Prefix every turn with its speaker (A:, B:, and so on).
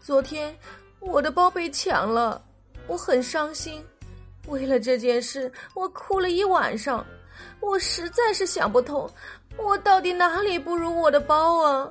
A: 昨天我的包被抢了我很伤心。为了这件事我哭了一晚上我实在是想不通我到底哪里不如我的包啊？